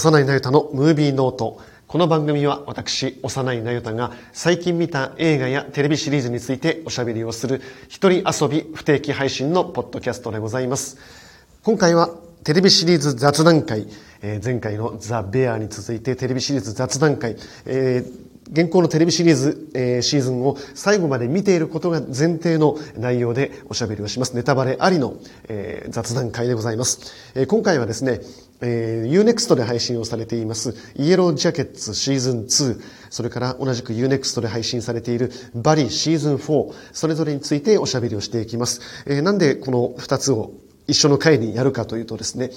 幼いなゆたのムービーノート。この番組は私、幼いなゆたが最近見た映画やテレビシリーズについておしゃべりをする一人遊び不定期配信のポッドキャストでございます。今回はテレビシリーズ雑談会、えー、前回のザ・ベアに続いてテレビシリーズ雑談会、えー現行のテレビシリーズ、えー、シーズンを最後まで見ていることが前提の内容でおしゃべりをします。ネタバレありの、えー、雑談会でございます。えー、今回はですね、えー、Unext で配信をされていますイエロージャケッツシーズン2、それから同じく Unext で配信されているバリシーズン4、それぞれについておしゃべりをしていきます。えー、なんでこの2つを一緒の回にやるかというとですね、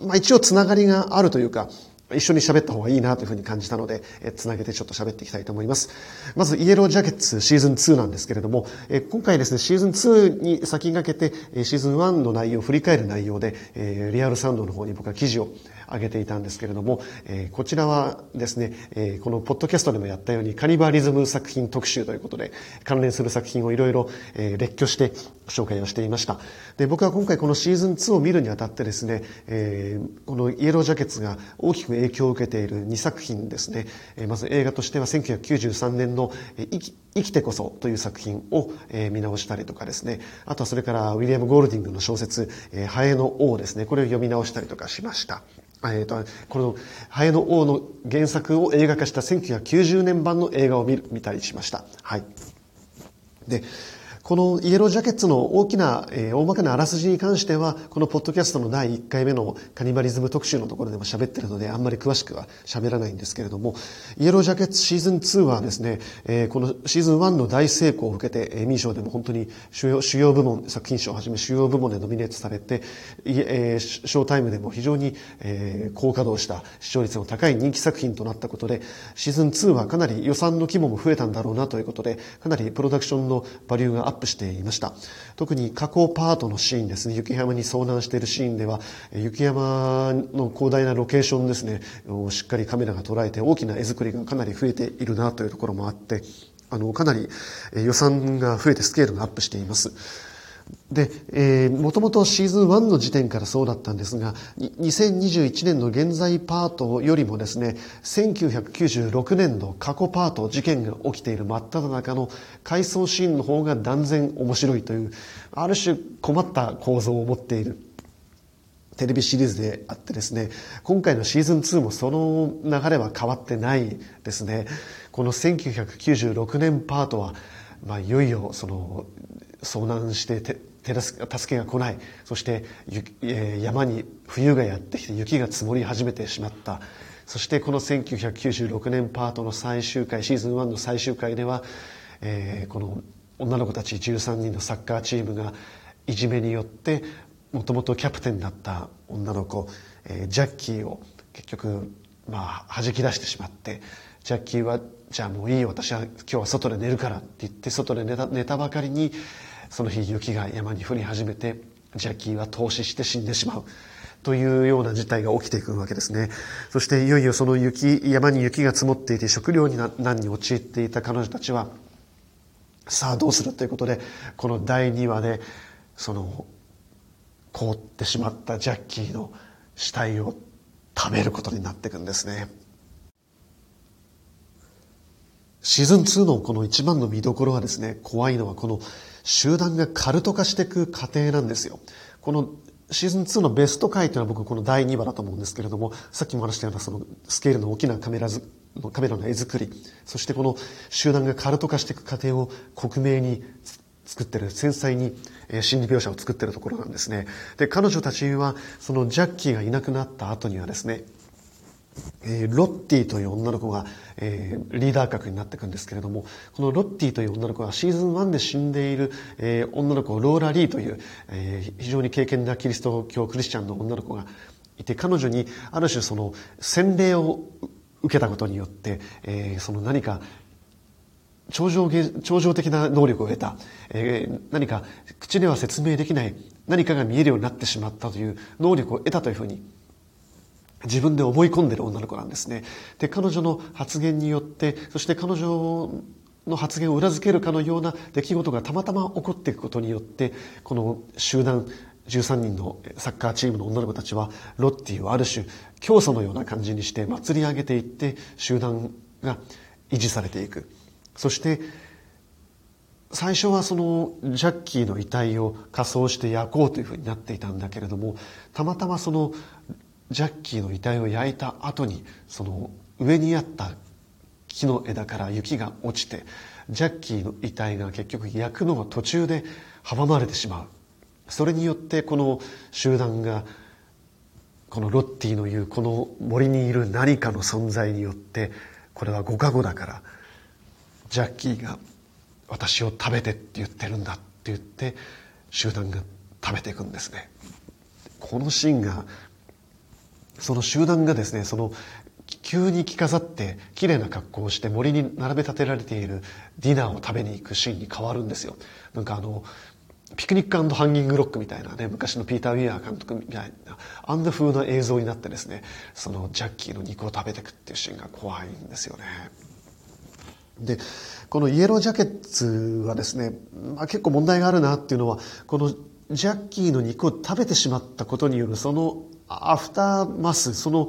まあ一応つながりがあるというか、一緒に喋った方がいいなというふうに感じたので、えつなげてちょっと喋っていきたいと思います。まず、イエロージャケッツシーズン2なんですけれども、え今回ですね、シーズン2に先駆けて、シーズン1の内容を振り返る内容で、えリアルサウンドの方に僕は記事を上げていたんですけれども、えこちらはですね、えこのポッドキャストでもやったようにカニバリズム作品特集ということで、関連する作品をいろいろ列挙して紹介をしていました。で、僕は今回このシーズン2を見るにあたってですね、えこのイエロージャケツが大きく影響を受けている2作品ですね。まず映画としては1993年の生き生きてこそという作品を見直したりとかですね。あとはそれからウィリアム・ゴールディングの小説、ハエの王ですね。これを読み直したりとかしました。えーと、この「ハエの王」の原作を映画化した1990年版の映画を見見たりしました。はい、でこのイエロージャケッツの大きな、えー、大まかなあらすじに関しては、このポッドキャストの第1回目のカニバリズム特集のところでも喋ってるので、あんまり詳しくは喋らないんですけれども、イエロージャケッツシーズン2はですね、えー、このシーズン1の大成功を受けて、エミー賞でも本当に主要主要部門、作品賞をはじめ主要部門でノミネートされて、えー、ショータイムでも非常に、えー、高稼働した視聴率の高い人気作品となったことで、シーズン2はかなり予算の規模も増えたんだろうなということで、かなりプロダクションのバリューがアップップしていました。特に加工パートのシーンですね、雪山に遭難しているシーンでは、雪山の広大なロケーションですね、しっかりカメラが捉えて大きな絵作りがかなり増えているなというところもあって、あの、かなり予算が増えてスケールがアップしています。で、えー、もともとシーズン1の時点からそうだったんですが、2021年の現在パートよりもですね、1996年の過去パート、事件が起きている真っ只中の回想シーンの方が断然面白いという、ある種困った構造を持っているテレビシリーズであってですね、今回のシーズン2もその流れは変わってないですね。この1996年パートは、まあ、いよいよその遭難して手助けが来ない。そして山に冬がやってきて雪が積もり始めてしまった。そしてこの1996年パートの最終回シーズン1の最終回では、えー、この女の子たち13人のサッカーチームがいじめによってもともとキャプテンだった女の子、えー、ジャッキーを結局まあ弾き出してしまってジャッキーはじゃあもういいよ私は今日は外で寝るからって言って外で寝た寝たばかりにその日雪が山に降り始めてジャッキーは凍死して死んでしまうというような事態が起きていくわけですね。そしていよいよその雪、山に雪が積もっていて食料に難に陥っていた彼女たちは、さあどうするということで、この第2話で、その、凍ってしまったジャッキーの死体を食べることになっていくんですね。シーズン2のこの一番の見どころはですね、怖いのはこの集団がカルト化していく過程なんですよ。このシーズン2のベスト回というのは僕この第2話だと思うんですけれども、さっきも話したようなそのスケールの大きなカメラのカメラの絵作り、そしてこの集団がカルト化していく過程を克明に作ってる、繊細に心理描写を作ってるところなんですね。で、彼女たちはそのジャッキーがいなくなった後にはですね、えー、ロッティという女の子が、えー、リーダー格になっていくんですけれども、このロッティという女の子はシーズン1で死んでいる、えー、女の子、ローラ・リーという、えー、非常に敬虔なキリスト教クリスチャンの女の子がいて、彼女にある種その洗礼を受けたことによって、えー、その何か超常超常的な能力を得た、えー、何か口では説明できない何かが見えるようになってしまったという能力を得たというふうに自分で思い込んでる女の子なんですね。で、彼女の発言によって、そして彼女の発言を裏付けるかのような出来事がたまたま起こっていくことによって、この集団、13人のサッカーチームの女の子たちはロッティをある種教祖のような感じにして祭り上げていって集団が維持されていくそして最初はそのジャッキーの遺体を火葬して焼こうというふうになっていたんだけれどもたまたまそのジャッキーの遺体を焼いた後にその上にあった木の枝から雪が落ちてジャッキーの遺体が結局焼くのが途中で阻まれてしまう。それによってこの集団がこのロッティの言うこの森にいる何かの存在によってこれは五カ語だからジャッキーが私を食べてって言ってるんだって言って集団が食べていくんですね。このシーンがその集団がですねその急に着飾って綺麗な格好をして森に並べ立てられているディナーを食べに行くシーンに変わるんですよなんかあのピクニックハンギングロックみたいなね、昔のピーター・ウィアー監督みたいな、あんな風な映像になってですね、そのジャッキーの肉を食べていくっていうシーンが怖いんですよね。で、このイエロージャケッツはですね、まあ、結構問題があるなっていうのは、このジャッキーの肉を食べてしまったことによるそのアフターマス、その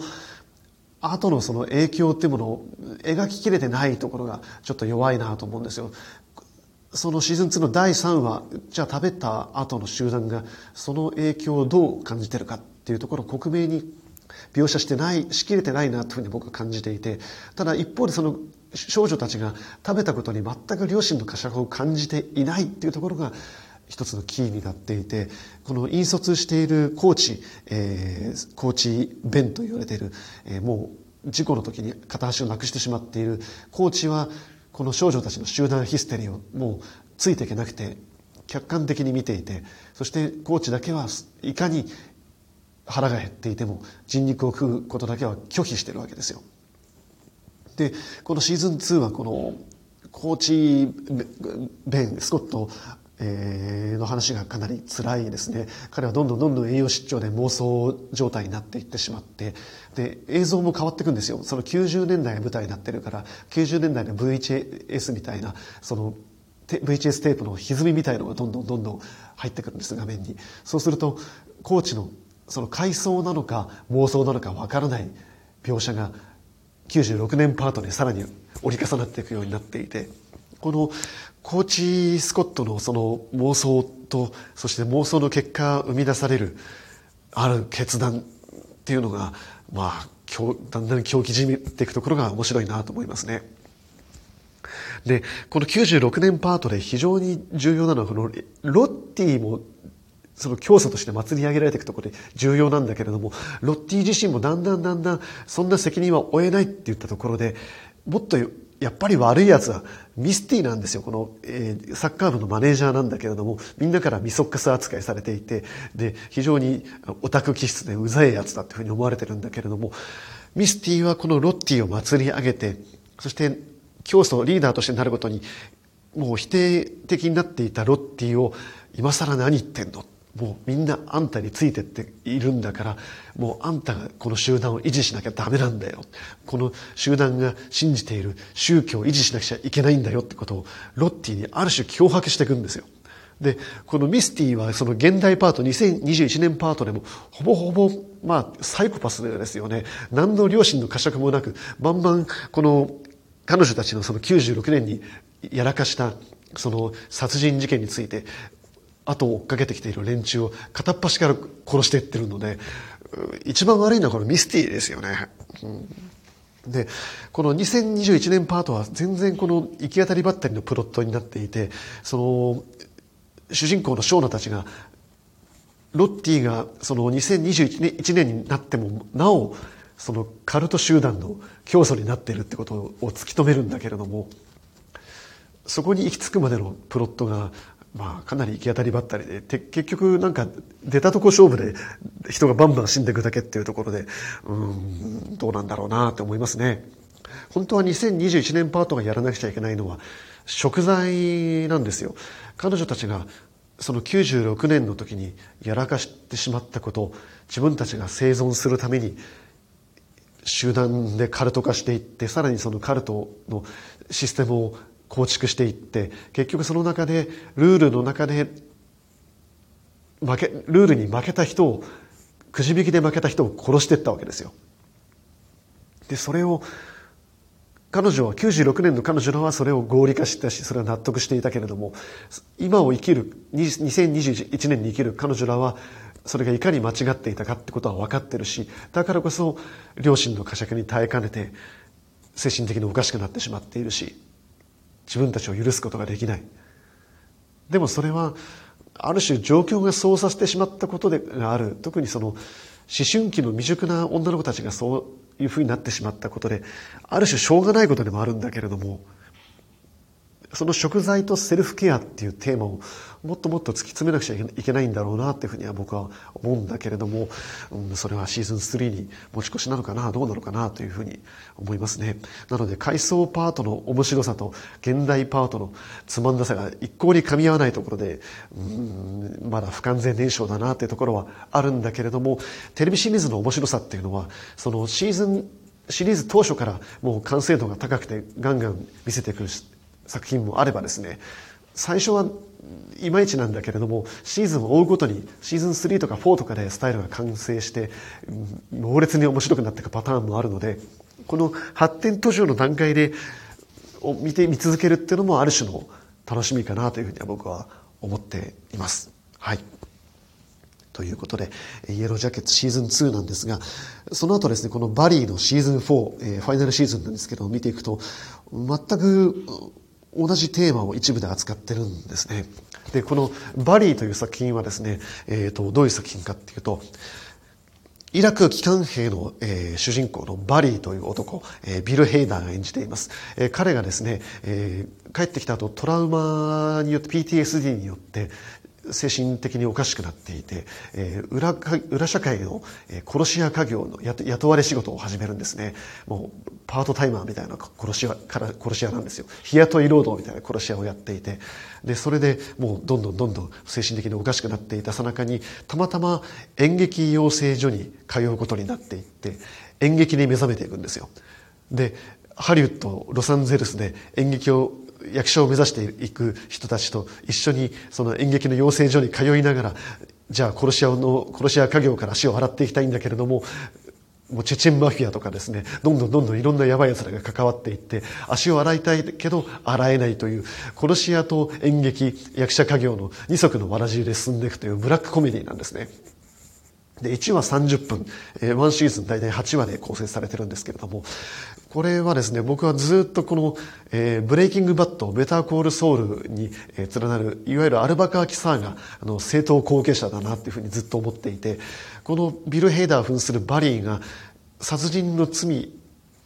後のその影響っていうものを描ききれてないところがちょっと弱いなと思うんですよ。そのシーズン2の第3話、じゃあ食べた後の集団がその影響をどう感じてるかっていうところを克明に描写してない、しきれてないなというふうに僕は感じていて、ただ一方でその少女たちが食べたことに全く両親の呵責を感じていないっていうところが一つのキーになっていて、この引率しているコーチ、えー、コーチベンと言われている、えー、もう事故の時に片足をなくしてしまっているコーチは、この少女たちの集団ヒステリーをもうついていけなくて、客観的に見ていて、そしてコーチだけはいかに腹が減っていても人肉を食うことだけは拒否してるわけですよ。で、このシーズン2はこのコーチベン、スコット、の話がかなり辛いですね。彼はどんどんどんどん栄養失調で妄想状態になっていってしまって、で、映像も変わっていくんですよ。その90年代が舞台になってるから、90年代の VHS みたいな、その VHS テープの歪みみたいのがどんどんどんどん入ってくるんです、画面に。そうすると、コーチのその回想なのか妄想なのかわからない描写が96年パートにさらに折り重なっていくようになっていてこのコーチ・スコットのその妄想とそして妄想の結果生み出されるある決断っていうのがまあだんだん狂気じみていくところが面白いなと思いますね。で、この96年パートで非常に重要なのは、このロッティもその教祖として祭り上げられていくところで重要なんだけれども、ロッティ自身もだんだんだんだんそんな責任は負えないって言ったところで、もっとやっぱり悪い奴はミスティなんですよ。この、えー、サッカー部のマネージャーなんだけれども、みんなからミソックス扱いされていて、で、非常にオタク気質でうざい奴だっていうふうに思われてるんだけれども、ミスティはこのロッティを祭り上げて、そして教祖リーダーとしてなることに、もう否定的になっていたロッティを今更何言ってんの？もうみんなあんたについてっているんだから、もうあんたがこの集団を維持しなきゃダメなんだよ。この集団が信じている宗教を維持しなくちゃいけないんだよってことをロッティにある種脅迫していくんですよ。で、このミスティはその現代パート、2021年パートでも、ほぼほぼ、まあ、サイコパスですよね。何の両親の呵責もなく、バンバン、この、彼女たちのその96年にやらかした、その殺人事件について、後を追っかけてきている連中を片っ端から殺していってるので、一番悪いのはこのミスティですよね。うん、で、この2021年パートは全然この行き当たりばったりのプロットになっていて、その、主人公のショーナたちが、ロッティがその2021年年になってもなおそのカルト集団の教祖になっているってことを突き止めるんだけれどもそこに行き着くまでのプロットがまあ、かなり行き当たりばったりで、結局なんか出たとこ勝負で人がバンバン死んでいくだけっていうところで、うん、どうなんだろうなって思いますね。本当は2021年パートがやらなくちゃいけないのは食材なんですよ。彼女たちがその96年の時にやらかしてしまったこと自分たちが生存するために集団でカルト化していってさらにそのカルトのシステムを構築していって結局その中でルールの中で負け、ルールに負けた人を、くじ引きで負けた人を殺していったわけですよ。で、それを、彼女は、96年の彼女らはそれを合理化したし、それは納得していたけれども、今を生きる、2021年に生きる彼女らは、それがいかに間違っていたかってことは分かってるし、だからこそ、両親の呵責に耐えかねて、精神的におかしくなってしまっているし、自分たちを許すことができない。でもそれは、ある種状況がそうさせてしまったことである。特にその、思春期の未熟な女の子たちがそういうふうになってしまったことで、ある種しょうがないことでもあるんだけれども、その食材とセルフケアっていうテーマをもっともっと突き詰めなくちゃいけないんだろうなっていうふうには僕は思うんだけれども、うん、それはシーズン3に持ち越しなのかな、どうなのかなというふうに思いますね。なので、回想パートの面白さと現代パートのつまんなさが一向に噛み合わないところで、うん、まだ不完全燃焼だなっていうところはあるんだけれども、テレビシリーズの面白さっていうのは、そのシーズンシリーズ当初からもう完成度が高くてガンガン見せてくる作品もあればですね最初はいまいちなんだけれどもシーズンを追うごとにシーズン3とか4とかでスタイルが完成して猛烈に面白くなっていくパターンもあるのでこの発展途上の段階でを見て見続けるっていうのもある種の楽しみかなというふうには僕は思っています。はい。ということで、イエロージャケットシーズン2なんですが、その後ですね、このバリーのシーズン4、えー、ファイナルシーズンなんですけど、見ていくと、全く同じテーマを一部で扱ってるんですね。で、このバリーという作品はですね、えっ、ー、と、どういう作品かっていうと、イラク機関兵の、えー、主人公のバリーという男、えー、ビル・ヘイダーが演じています。えー、彼がですね、えー、帰ってきた後トラウマによって PTSD によって精神的におかしくなっていて、えー、裏裏社会の、え殺し屋家業の雇われ仕事を始めるんですね。もうパートタイマーみたいな殺し屋から殺し屋なんですよ。日雇い労働みたいな殺し屋をやっていて、でそれでもうどんどんどんどん精神的におかしくなっていたさなかにたまたま演劇養成所に通うことになっていって演劇に目覚めていくんですよ。でハリウッドロサンゼルスで演劇を役者を目指していく人たちと一緒にその演劇の養成所に通いながらじゃあ殺し屋の殺し屋家業から足を洗っていきたいんだけれどももうチェチェンマフィアとかですね、どんどんどんどんいろんなやばい奴らが関わっていって、足を洗いたいけど洗えないという、殺し屋と演劇、役者家業の二足のわらじで進んでいくというブラックコメディなんですね。で、1話30分、えー、1シーズン大体8話で構成されてるんですけれども、これはですね、僕はずっとこの、えー、ブレイキングバット、ベターコールソウルに、えー、連なる、いわゆるアルバカーキサーが、あの、正統後継者だなっていうふうにずっと思っていて、このビル・ヘイダー扮するバリーが、殺人の罪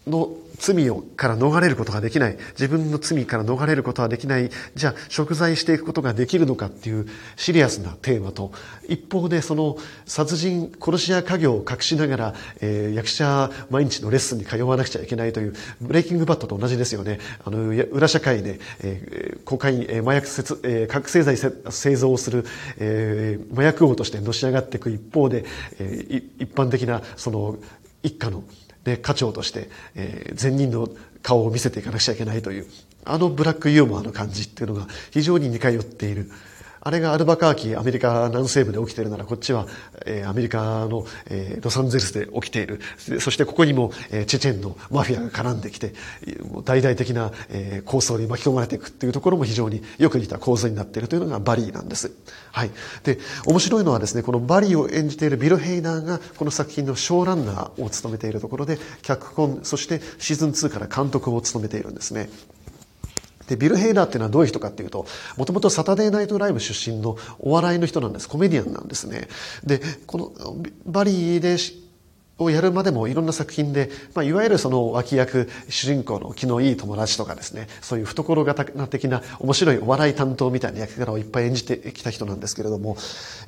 の罪をから逃れることができない。自分の罪から逃れることはできない。じゃあ、贖罪していくことができるのかっていうシリアスなテーマと、一方でその殺人、殺し屋家業を隠しながら、えー、役者毎日のレッスンに通わなくちゃいけないという、ブレイキングバットと同じですよね。あの、裏社会で、えー、コカイン、えー、麻薬説、えー、覚醒剤製造をする、えー、麻薬王としてのし上がっていく一方で、えー、一般的な、その、一家ので、課長として、えー、善人の顔を見せていかなくちゃいけないという、あのブラックユーモアの感じっていうのが非常に似通っている。あれがアルバカーキ、アメリカ南西部で起きているなら、こっちは、えー、アメリカの、えー、ロサンゼルスで起きている。そしてここにも、えー、チェチェンのマフィアが絡んできて、大々的な、えー、構想に巻き込まれていくっていうところも非常によく似た構図になっているというのがバリーなんです。はい。で、面白いのはですね、このバリーを演じているビル・ヘイナーが、この作品のショーランナーを務めているところで、脚本、そしてシーズン2から監督を務めているんですね。で、ビル・ヘイダーっていうのはどういう人かっていうと、もともとサタデーナイトライブ出身のお笑いの人なんです。コメディアンなんですね。で、このバリーでをやるまでもいろんな作品で、まあ、いわゆるその脇役、主人公の気のいい友達とかですね、そういう懐型的な面白いお笑い担当みたいな役柄をいっぱい演じてきた人なんですけれども、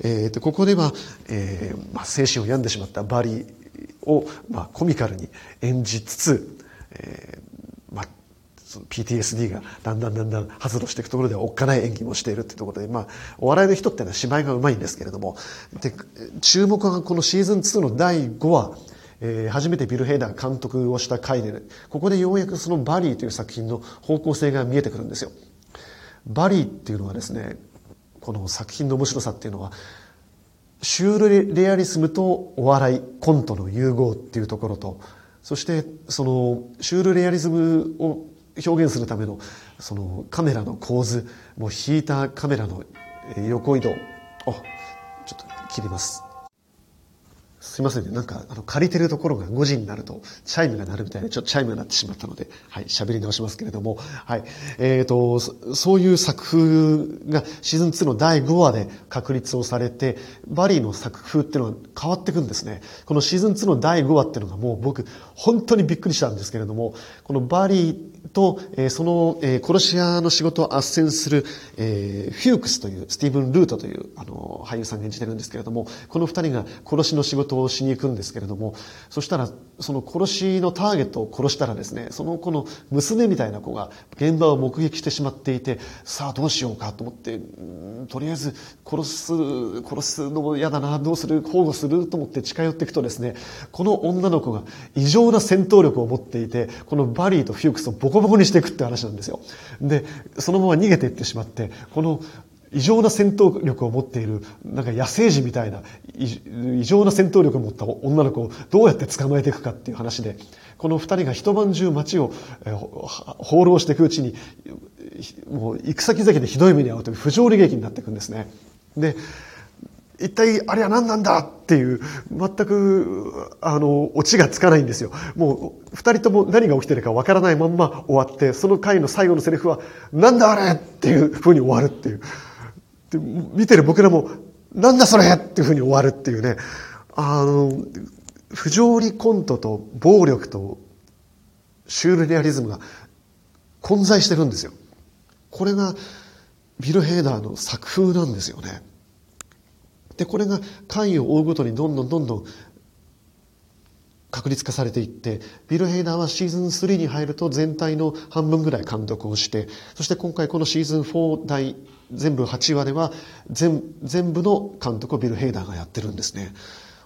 えー、とここでは、えーまあ、精神を病んでしまったバリーを、まあ、コミカルに演じつつ、えー、その PTSD がだんだんだんだん発露していくところではおっかない演技もしているっていうところで、まあ、お笑いの人っていうのは芝居がうまいんですけれども、で、注目はこのシーズン2の第5話、えー、初めてビル・ヘイダー監督をした回で、ここでようやくそのバリーという作品の方向性が見えてくるんですよ。バリーっていうのはですね、この作品の面白さっていうのは、シュールレアリスムとお笑いコントの融合っていうところとそしてそのシュールレアリズムを表現するためのそのカメラの構図もう引いたカメラの横移動あちょっと切りますすいませんね。なんか、あの、借りてるところが5時になると、チャイムが鳴るみたいで、ちょっとチャイムが鳴ってしまったので、はい、喋り直しますけれども、はい。えっ、ー、と、そういう作風がシーズン2の第5話で確立をされて、バリーの作風っていうのは変わっていくんですね。このシーズン2の第5話っていうのがもう僕、本当にびっくりしたんですけれども、このバリーと、え、その、え、殺し屋の仕事を斡旋する、えー、フュークスという、スティーブン・ルートという、あの、俳優さんが演じてるんですけれども、この二人が殺しの仕事をしに行くんですけれども、そしたら、その殺しのターゲットを殺したらですね、その子の娘みたいな子が現場を目撃してしまっていて、さあどうしようかと思って、とりあえず殺す、殺すのも嫌だな、どうする、保護すると思って近寄っていくとですね、この女の子が異常な戦闘力を持っていて、このバリーとフュークスをボコボコにしていくって話なんですよ。で、そのまま逃げていってしまって、この異常な戦闘力を持っている、なんか野生児みたいな、異常な戦闘力を持った女の子をどうやって捕まえていくかっていう話で、この二人が一晩中街を放浪していくうちに、もう行く先々でひどい目に遭うという不条理劇になっていくんですね。で、一体あれは何なんだっていう、全く、あの、オチがつかないんですよ。もう、二人とも何が起きてるかわからないまんま終わって、その回の最後のセリフは、なんだあれっていう風に終わるっていう。で見てる僕らも、なんだそれっていう風に終わるっていうね。あの、不条理コントと暴力とシュールレアリズムが混在してるんですよ。これがビル・ヘイダーの作風なんですよね。で、これが回を追うごとにどんどんどんどん確立化されていって、ビル・ヘイダーはシーズン3に入ると全体の半分ぐらい監督をして、そして今回このシーズン4第全部8話では全部の監督をビル・ヘイダーがやってるんですね。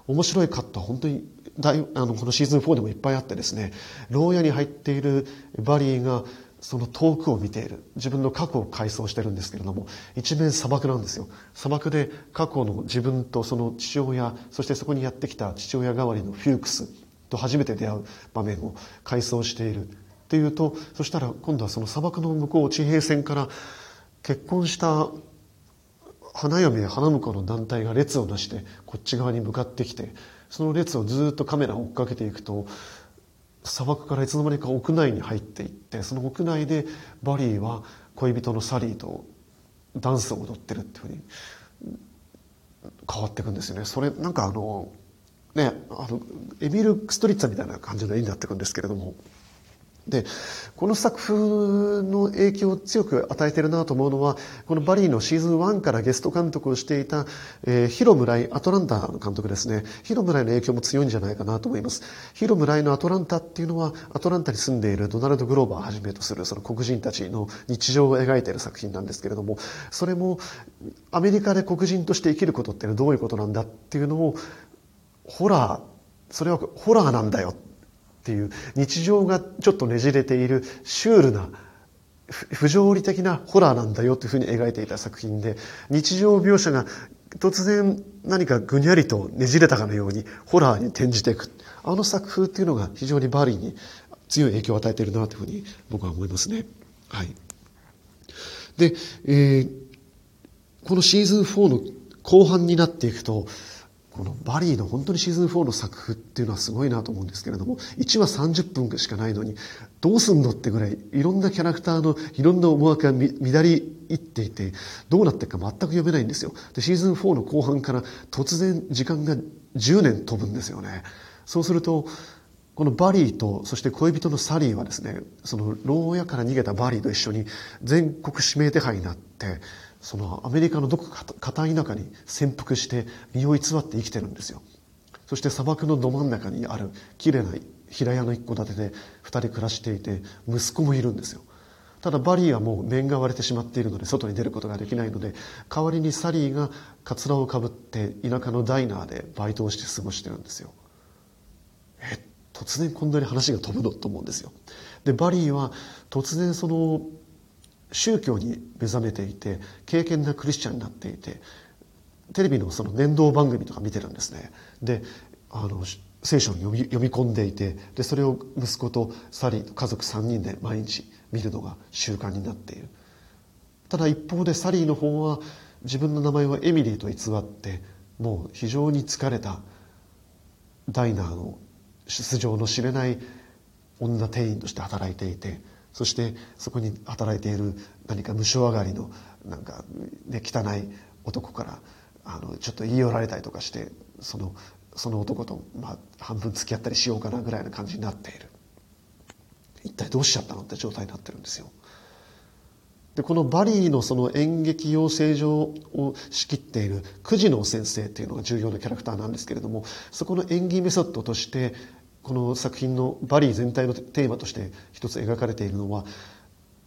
面白いカットは本当に大あのこのシーズン4でもいっぱいあってですね、牢屋に入っているバリーがその遠くを見ている。自分の過去を回想してるんですけれども一面砂漠なんですよ。砂漠で過去の自分とその父親そしてそこにやってきた父親代わりのフュークスと初めて出会う場面を回想しているっていうとそしたら今度はその砂漠の向こう地平線から結婚した花嫁や花婿の団体が列をなしてこっち側に向かってきてその列をずっとカメラを追っかけていくと砂漠からいつの間にか屋内に入っていってその屋内でバリーは恋人のサリーとダンスを踊ってるっていうふうに変わっていくんですよね。それなんかあのねあのエミル・ストリッツァみたいな感じの絵になっていくんですけれども。で、この作風の影響を強く与えてるなと思うのは、このバリーのシーズン1からゲスト監督をしていた、えー、ヒロムライ、アトランタの監督ですね。ヒロムライの影響も強いんじゃないかなと思います。ヒロムライのアトランタっていうのは、アトランタに住んでいるドナルド・グローバーをはじめとするその黒人たちの日常を描いている作品なんですけれども、それもアメリカで黒人として生きることってどういうことなんだっていうのを、ホラー、それはホラーなんだよっていう日常がちょっとねじれているシュールな不条理的なホラーなんだよというふうに描いていた作品で日常描写が突然何かぐにゃりとねじれたかのようにホラーに転じていくあの作風っていうのが非常にバリーに強い影響を与えているなというふうに僕は思いますね。はい。で、えー、このシーズン4の後半になっていくとこのバリーの本当にシーズン4の作風っていうのはすごいなと思うんですけれども、1話30分しかないのに、どうすんのってぐらい、いろんなキャラクターのいろんな思惑が乱れいっていて、どうなっていくか全く読めないんですよ。で、シーズン4の後半から突然時間が10年飛ぶんですよね。そうすると、このバリーと、そして恋人のサリーはですね、その牢屋から逃げたバリーと一緒に全国指名手配になって、そのアメリカのどこか片田舎に潜伏して身を偽って生きてるんですよ。そして砂漠のど真ん中にある綺麗な平屋の一戸建てで二人暮らしていて息子もいるんですよ。ただバリーはもう面が割れてしまっているので外に出ることができないので代わりにサリーがカツラをかぶって田舎のダイナーでバイトをして過ごしてるんですよ。え突然こんなに話が飛ぶの？と思うんですよ。でバリーは突然その宗教に目覚めていて敬虔なクリスチャンになっていてテレビのその年度番組とか見てるんですね。で、あの、聖書を読み読み込んでいて、で、それを息子とサリー家族3人で毎日見るのが習慣になっている。ただ一方でサリーの方は自分の名前をエミリーと偽ってもう非常に疲れたダイナーの出場の知れない女店員として働いていてそしてそこに働いている何か無償上がりのなんか、ね、汚い男からあのちょっと言い寄られたりとかしてそのその男と、まあ、半分付き合ったりしようかなぐらいな感じになっている。一体どうしちゃったのって状態になってるんですよ。でこのバリーのその演劇養成所を仕切っている九時の先生っていうのが重要なキャラクターなんですけれどもそこの演技メソッドとしてこの作品のバリー全体のテーマとして一つ描かれているのは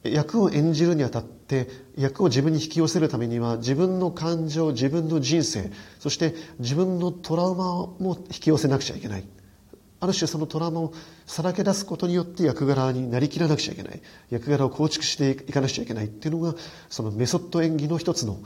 役を演じるにあたって役を自分に引き寄せるためには自分の感情自分の人生そして自分のトラウマも引き寄せなくちゃいけない。ある種そのトラウマをさらけ出すことによって役柄になりきらなくちゃいけない。役柄を構築していかなくちゃいけないっていうのがそのメソッド演技の一つの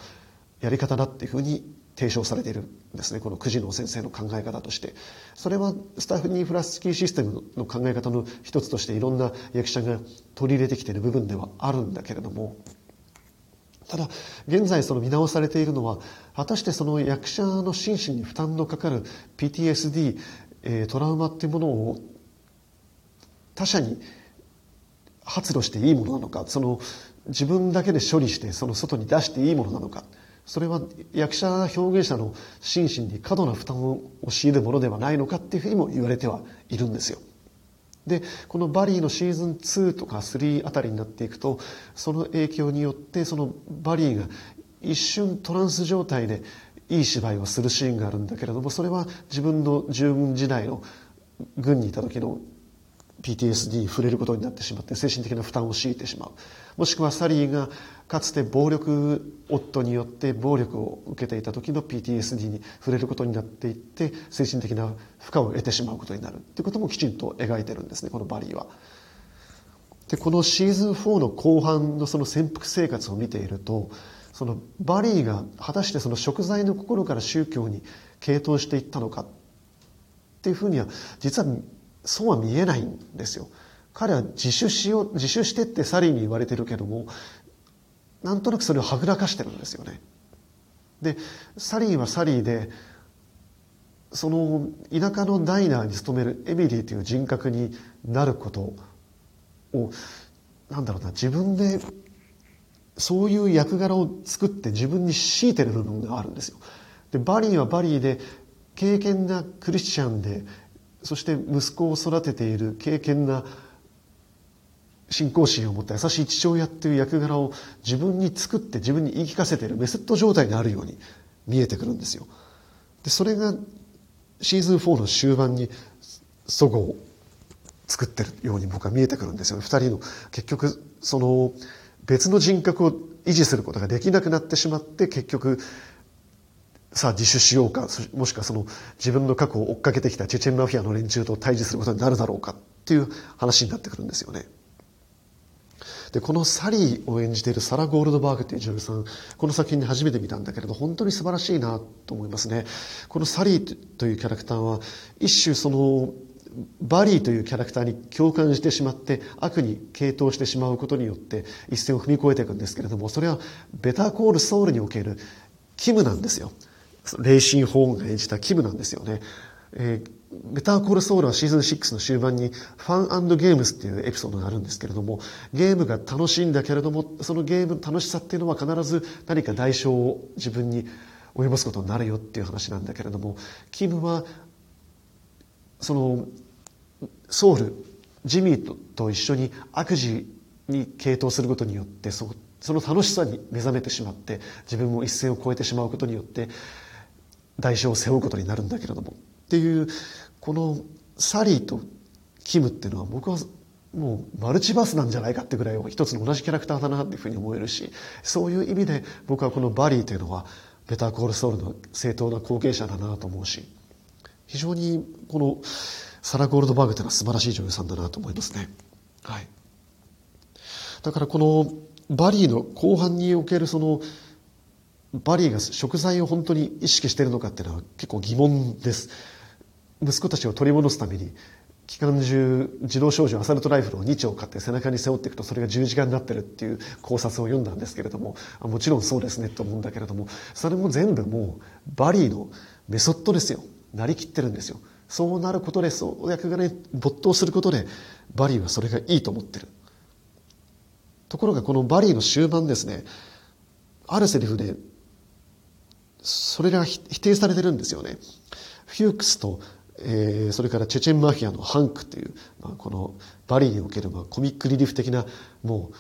やり方だっていうふうに提唱されているんですねこの九時の先生の考え方として。それはスタッフニーフラスキーシステムの考え方の一つとしていろんな役者が取り入れてきている部分ではあるんだけれども。ただ現在その見直されているのは果たしてその役者の心身に負担のかかる PTSD トラウマっていうものを他者に発露していいものなのかその自分だけで処理してその外に出していいものなのか。それは役者表現者の心身に過度な負担を強いるものではないのかっていうふうにも言われてはいるんですよ。でこのバリーのシーズン2とか3あたりになっていくとその影響によってそのバリーが一瞬トランス状態でいい芝居をするシーンがあるんだけれどもそれは自分の従軍時代の軍にいた時の PTSD に触れることになってしまって精神的な負担を強いてしまうもしくはサリーがかつて暴力夫によって暴力を受けていた時の PTSD に触れることになっていって精神的な負荷を得てしまうことになるということもきちんと描いてるんですねこのバリーは。でこのシーズン4の後半のその潜伏生活を見ているとそのバリーが果たしてその食材の心から宗教に傾倒していったのかっていうふうには実はそうは見えないんですよ。彼は自首しよう、自首してってサリーに言われてるけども、なんとなくそれをはぐらかしてるんですよね。で、サリーはサリーで、その田舎のダイナーに勤めるエミリーという人格になることを、なんだろうな、自分でそういう役柄を作って自分に強いてる部分があるんですよ。で、バリーはバリーで、敬虔なクリスチャンで、そして息子を育てている敬虔な信仰心を持った優しい父親っていう役柄を自分に作って自分に言い聞かせているメソッド状態にあるように見えてくるんですよ。でそれがシーズン4の終盤に祖語を作ってるように僕は見えてくるんですよ。二人の結局その別の人格を維持することができなくなってしまって結局さあ自首しようかもしくはその自分の過去を追っかけてきたチェチェンマフィアの連中と対峙することになるだろうかっていう話になってくるんですよね。で、このサリーを演じているサラ・ゴールドバーグっていう女優さん、この作品で初めて見たんだけれど、本当に素晴らしいなと思いますね。このサリーというキャラクターは、一種その、バリーというキャラクターに共感してしまって悪に傾倒してしまうことによって一線を踏み越えていくんですけれどもそれはベターコールソウルにおけるキムなんですよ。レイシン・ホーンが演じたキムなんですよね。えーベターコールソウルはシーズン6の終盤にファンゲームスっていうエピソードがあるんですけれども、ゲームが楽しいんだけれども、そのゲームの楽しさっていうのは必ず何か代償を自分に及ぼすことになるよっていう話なんだけれども、キムは、その、ソウル、ジミーと一緒に悪事に傾倒することによって、その楽しさに目覚めてしまって、自分も一線を越えてしまうことによって、代償を背負うことになるんだけれども、っていうこのサリーとキムっていうのは僕はもうマルチバースなんじゃないかってぐらい一つの同じキャラクターだなっていうふうに思えるしそういう意味で僕はこのバリーというのはベターコールソウルの正当な後継者だなと思うし非常にこのサラ・ゴールドバーグというのは素晴らしい女優さんだなと思いますね。はい。だからこのバリーの後半におけるそのバリーが食材を本当に意識しているのかっていうのは結構疑問です。息子たちを取り戻すために機関銃自動小銃アサルトライフルを2丁買って背中に背負っていくとそれが十字架になってるっていう考察を読んだんですけれどももちろんそうですねと思うんだけれどもそれも全部もうバリーのメソッドですよ。なりきってるんですよ。そうなることでそう役がね没頭することでバリーはそれがいいと思ってる。ところがこのバリーの終盤ですね。あるセリフでそれが否定されてるんですよね。フュークスとえー、それからチェチェンマフィアのハンクという、まあ、このバリーにおける、まあ、コミックリリーフ的なも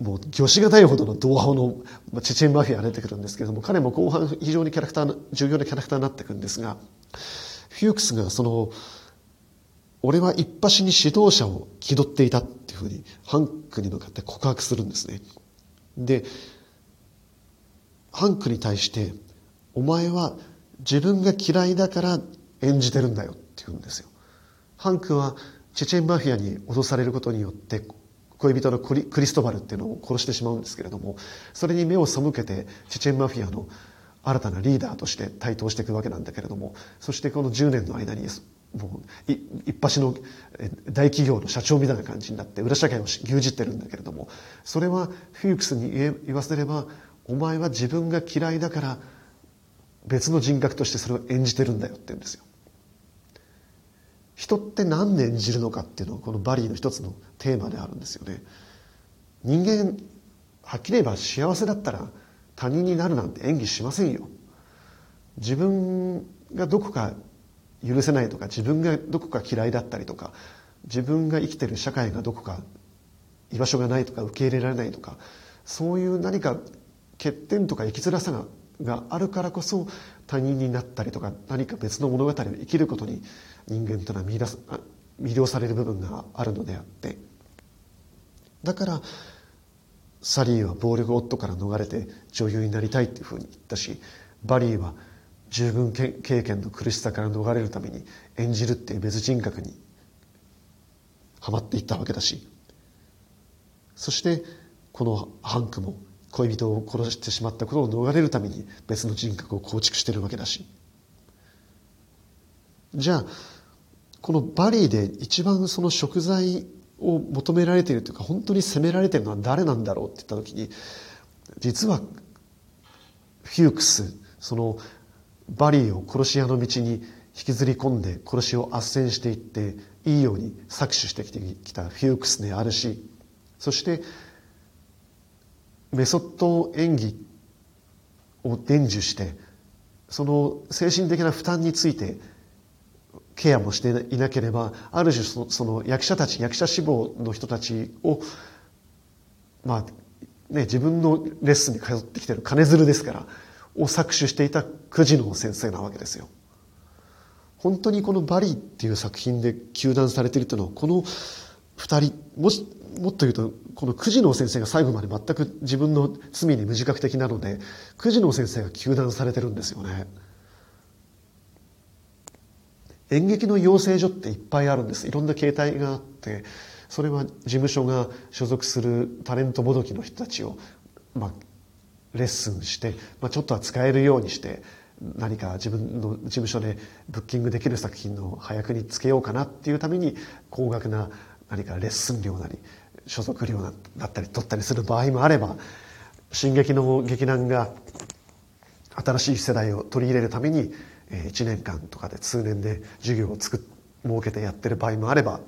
うもう魚しがたいほどの同胞の、チェチェンマフィアが出てくるんですけれども彼も後半非常にキャラクター重要なキャラクターになっていくんですがフュークスがその俺は一発に指導者を気取っていたっていうふうにハンクに向かって告白するんですね。でハンクに対してお前は自分が嫌いだから演じてるんだよって言うんですよ。ハンクはチェチェンマフィアに脅されることによって恋人のクリストバルっていうのを殺してしまうんですけれどもそれに目を背けてチェチェンマフィアの新たなリーダーとして台頭していくわけなんだけれどもそしてこの10年の間にもうい一発の大企業の社長みたいな感じになって裏社会を牛耳ってるんだけれどもそれはフュークスに言わせればお前は自分が嫌いだから別の人格としてそれを演じてるんだよって言うんですよ。人って何で演じるのかっていうのがこのバリーの一つのテーマであるんですよね。人間はっきり言えば幸せだったら他人になるなんて演技しませんよ。自分がどこか許せないとか自分がどこか嫌いだったりとか自分が生きてる社会がどこか居場所がないとか受け入れられないとかそういう何か欠点とか生きづらさががあるからこそ他人になったりとか何か別の物語を生きることに人間というのは見出す魅了される部分があるのであって。だからサリーは暴力夫から逃れて女優になりたいっていうふうに言ったしバリーは従軍経験の苦しさから逃れるために演じるっていう別人格にはまっていったわけだし。そしてこのハンクも恋人を殺してしまったことを逃れるために別の人格を構築してるわけだし。じゃあこのバリーで一番その食材を求められているというか本当に責められているのは誰なんだろうって言った時に実はフュークスそのバリーを殺し屋の道に引きずり込んで殺しを斡旋していっていいように搾取してきたフュークスであるしそしてメソッド演技を伝授してその精神的な負担についてケアもしていなければある種その役者たち役者志望の人たちをまあね自分のレッスンに通ってきてる金づるですからを搾取していた九次の先生なわけですよ。本当にこの「バリー」っていう作品で糾弾されているというのはこの二人もしもっと言うとこの九次の先生が最後まで全く自分の罪に無自覚的なので九次の先生が糾弾されてるんですよね。演劇の養成所っていっぱいあるんです。いろんな形態があってそれは事務所が所属するタレントもどきの人たちを、まあ、レッスンして、まあ、ちょっとは使えるようにして何か自分の事務所でブッキングできる作品の配役につけようかなっていうために高額な何かレッスン料なり所属料だったり取ったりする場合もあれば進撃の劇団が新しい世代を取り入れるために1年間とかで通年で授業を作っ設けてやってる場合もあれば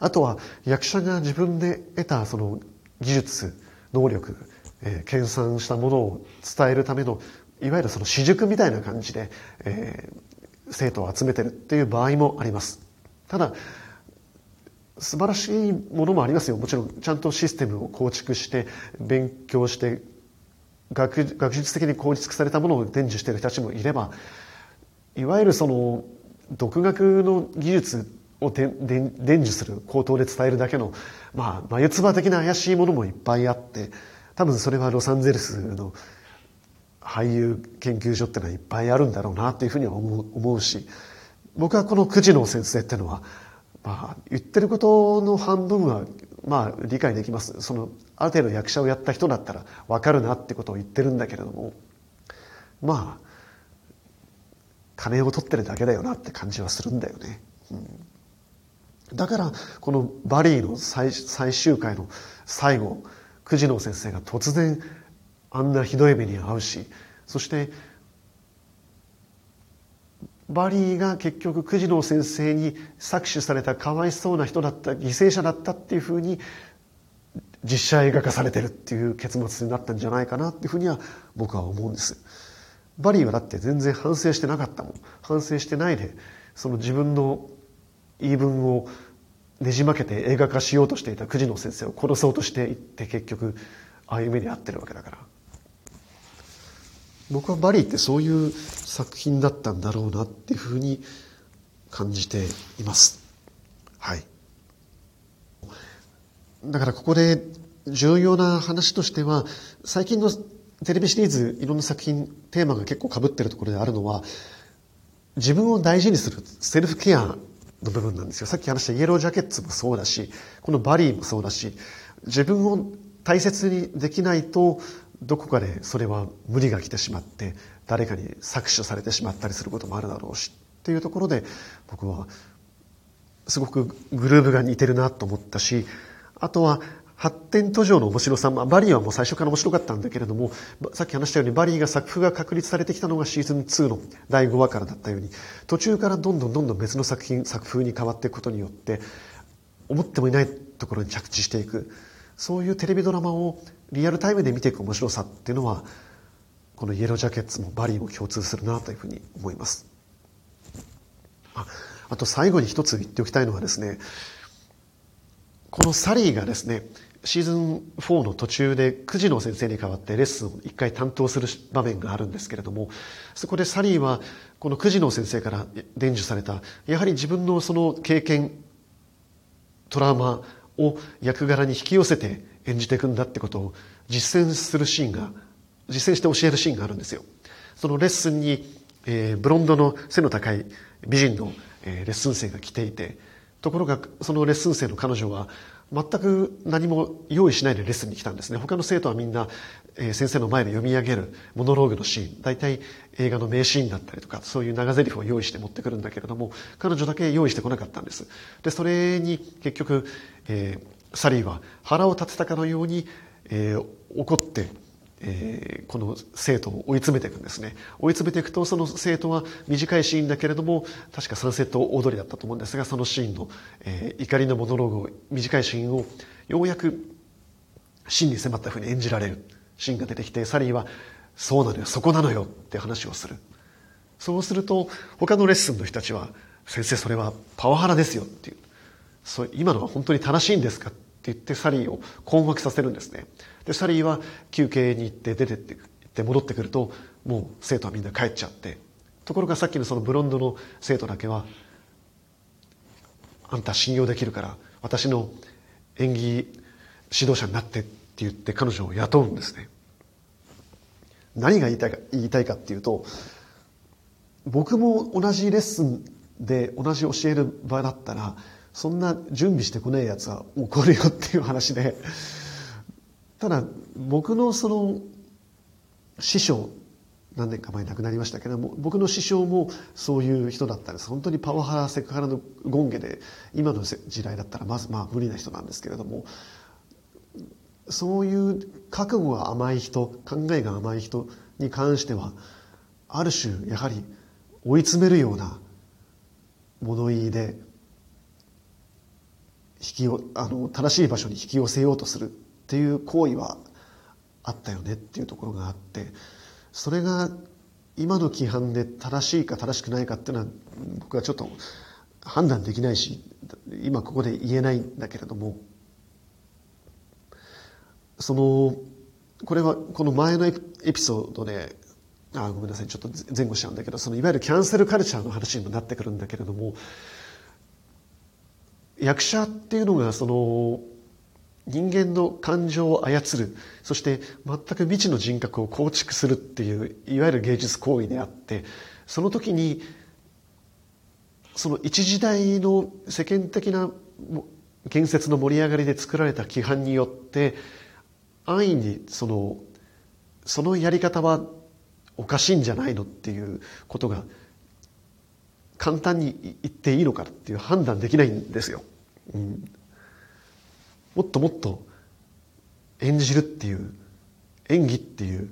あとは役者が自分で得たその技術能力、えー、研鑽したものを伝えるためのいわゆるその私塾みたいな感じで、えー、生徒を集めてるっていう場合もあります。ただ素晴らしいものもありますよ。もちろんちゃんとシステムを構築して勉強して学学術的に構築されたものを伝授している人たちもいればいわゆるその独学の技術を伝授する口頭で伝えるだけの、まあ、眉唾的な怪しいものもいっぱいあって多分それはロサンゼルスの俳優研究所っていうのはいっぱいあるんだろうなっていうふうには思う思うし僕はこの久慈の先生っていうのはまあ、言ってることの半分はまあ理解できます。そのある程度役者をやった人だったら分かるなってことを言ってるんだけれどもまあ金を取ってるだけだよなって感じはするんだよね、うん、だからこのバリーの最最終回の最後九次郎先生が突然あんなひどい目に遭うしそしてバリーが結局九次郎先生に搾取されたかわいそうな人だった犠牲者だったっていうふうに実写映画化されてるっていう結末になったんじゃないかなっていうふうには僕は思うんです。バリーはだって全然反省してなかったもん。反省してないで、その自分の言い分をねじ曲げて映画化しようとしていた九次郎先生を殺そうとしていって結局ああいう目に遭ってるわけだから。僕はバリーってそういう作品だったんだろうなっていうふうに感じています。はい。だからここで重要な話としては、最近のテレビシリーズいろんな作品、テーマが結構被ってるところであるのは、自分を大事にするセルフケアの部分なんですよ。さっき話したイエロージャケッツもそうだし、このバリーもそうだし、自分を大切にできないとどこかでそれは無理が来てしまって誰かに搾取されてしまったりすることもあるだろうしっていうところで僕はすごくグルーブが似てるなと思ったしあとは発展途上の面白さ、まあ、バリーはもう最初から面白かったんだけれどもさっき話したようにバリーが作風が確立されてきたのがシーズン2の第5話からだったように途中からどんどんどんどん別の作品作風に変わっていくことによって思ってもいないところに着地していく。そういうテレビドラマをリアルタイムで見ていく面白さっていうのはこのイエロージャケッツもバリーも共通するなというふうに思います。あと最後に一つ言っておきたいのはですねこのサリーがですねシーズン4の途中で9時の先生に代わってレッスンを一回担当する場面があるんですけれどもそこでサリーはこの9時の先生から伝授されたやはり自分のその経験トラウマを役柄に引き寄せて演じていくんだってことを実践するシーンが実践して教えるシーンがあるんですよ。そのレッスンに、えー、ブロンドの背の高い美人の、えー、レッスン生が来ていてところがそのレッスン生の彼女は全く何も用意しないでレッスンに来たんですね。他の生徒はみんな、えー、先生の前で読み上げるモノローグのシーン。大体映画の名シーンだったりとかそういう長台詞を用意して持ってくるんだけれども彼女だけ用意してこなかったんです。でそれに結局、えー、サリーは腹を立てたかのように、えー、怒って、えー、この生徒を追い詰めていくんですね。追い詰めていくとその生徒は短いシーンだけれども確かサンセット踊りだったと思うんですがそのシーンの、えー、怒りのモノローグを短いシーンをようやく真に迫ったふうに演じられるシーンが出てきてサリーは「そうなのよそこなのよ」って話をする。そうすると他のレッスンの人たちは「先生それはパワハラですよ」っていう。そ今のは本当に正しいんですかっって言ってサリーを困惑させるんですね。で、サリーは休憩に行って出てってって戻ってくると、もう生徒はみんな帰っちゃって、ところがさっきのそのブロンドの生徒だけは、あんた信用できるから私の演技指導者になってって言って彼女を雇うんですね。何が言いたいか言いたいかっていうと、僕も同じレッスンで同じ教える場だったら、そんな準備してこねえやつは怒るよっていう話で、ただ僕のその師匠、何年か前亡くなりましたけども、僕の師匠もそういう人だったんです。本当にパワハラ、セクハラの権下で、今の時代だったらまずまあ無理な人なんですけれども、そういう覚悟が甘い人、考えが甘い人に関しては、ある種やはり追い詰めるような物言いで引きあの正しい場所に引き寄せようとするっていう行為はあったよねっていうところがあってそれが今の規範で正しいか正しくないかっていうのは僕はちょっと判断できないし今ここで言えないんだけれどもそのこれはこの前のエピソードであごめんなさいちょっと前後しちゃうんだけどそのいわゆるキャンセルカルチャーの話にもなってくるんだけれども役者っていうのがその人間の感情を操るそして全く未知の人格を構築するっていういわゆる芸術行為であってその時にその一時代の世間的な建設の盛り上がりで作られた規範によって安易にそのそのやり方はおかしいんじゃないのっていうことが簡単に言っていいのかっていう判断できないんですよ。もっともっと演じるっていう演技っていう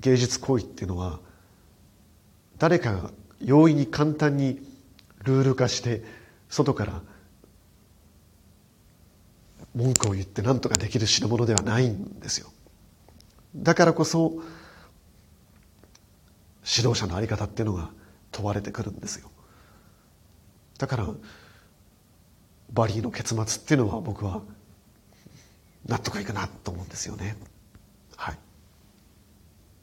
芸術行為っていうのは誰かが容易に簡単にルール化して外から文句を言って何とかできる代物ではないんですよ。だからこそ指導者の在り方っていうのが問われてくるんですよ。だからバリーの結末っていうのは僕は納得いくなと思うんですよね。はい。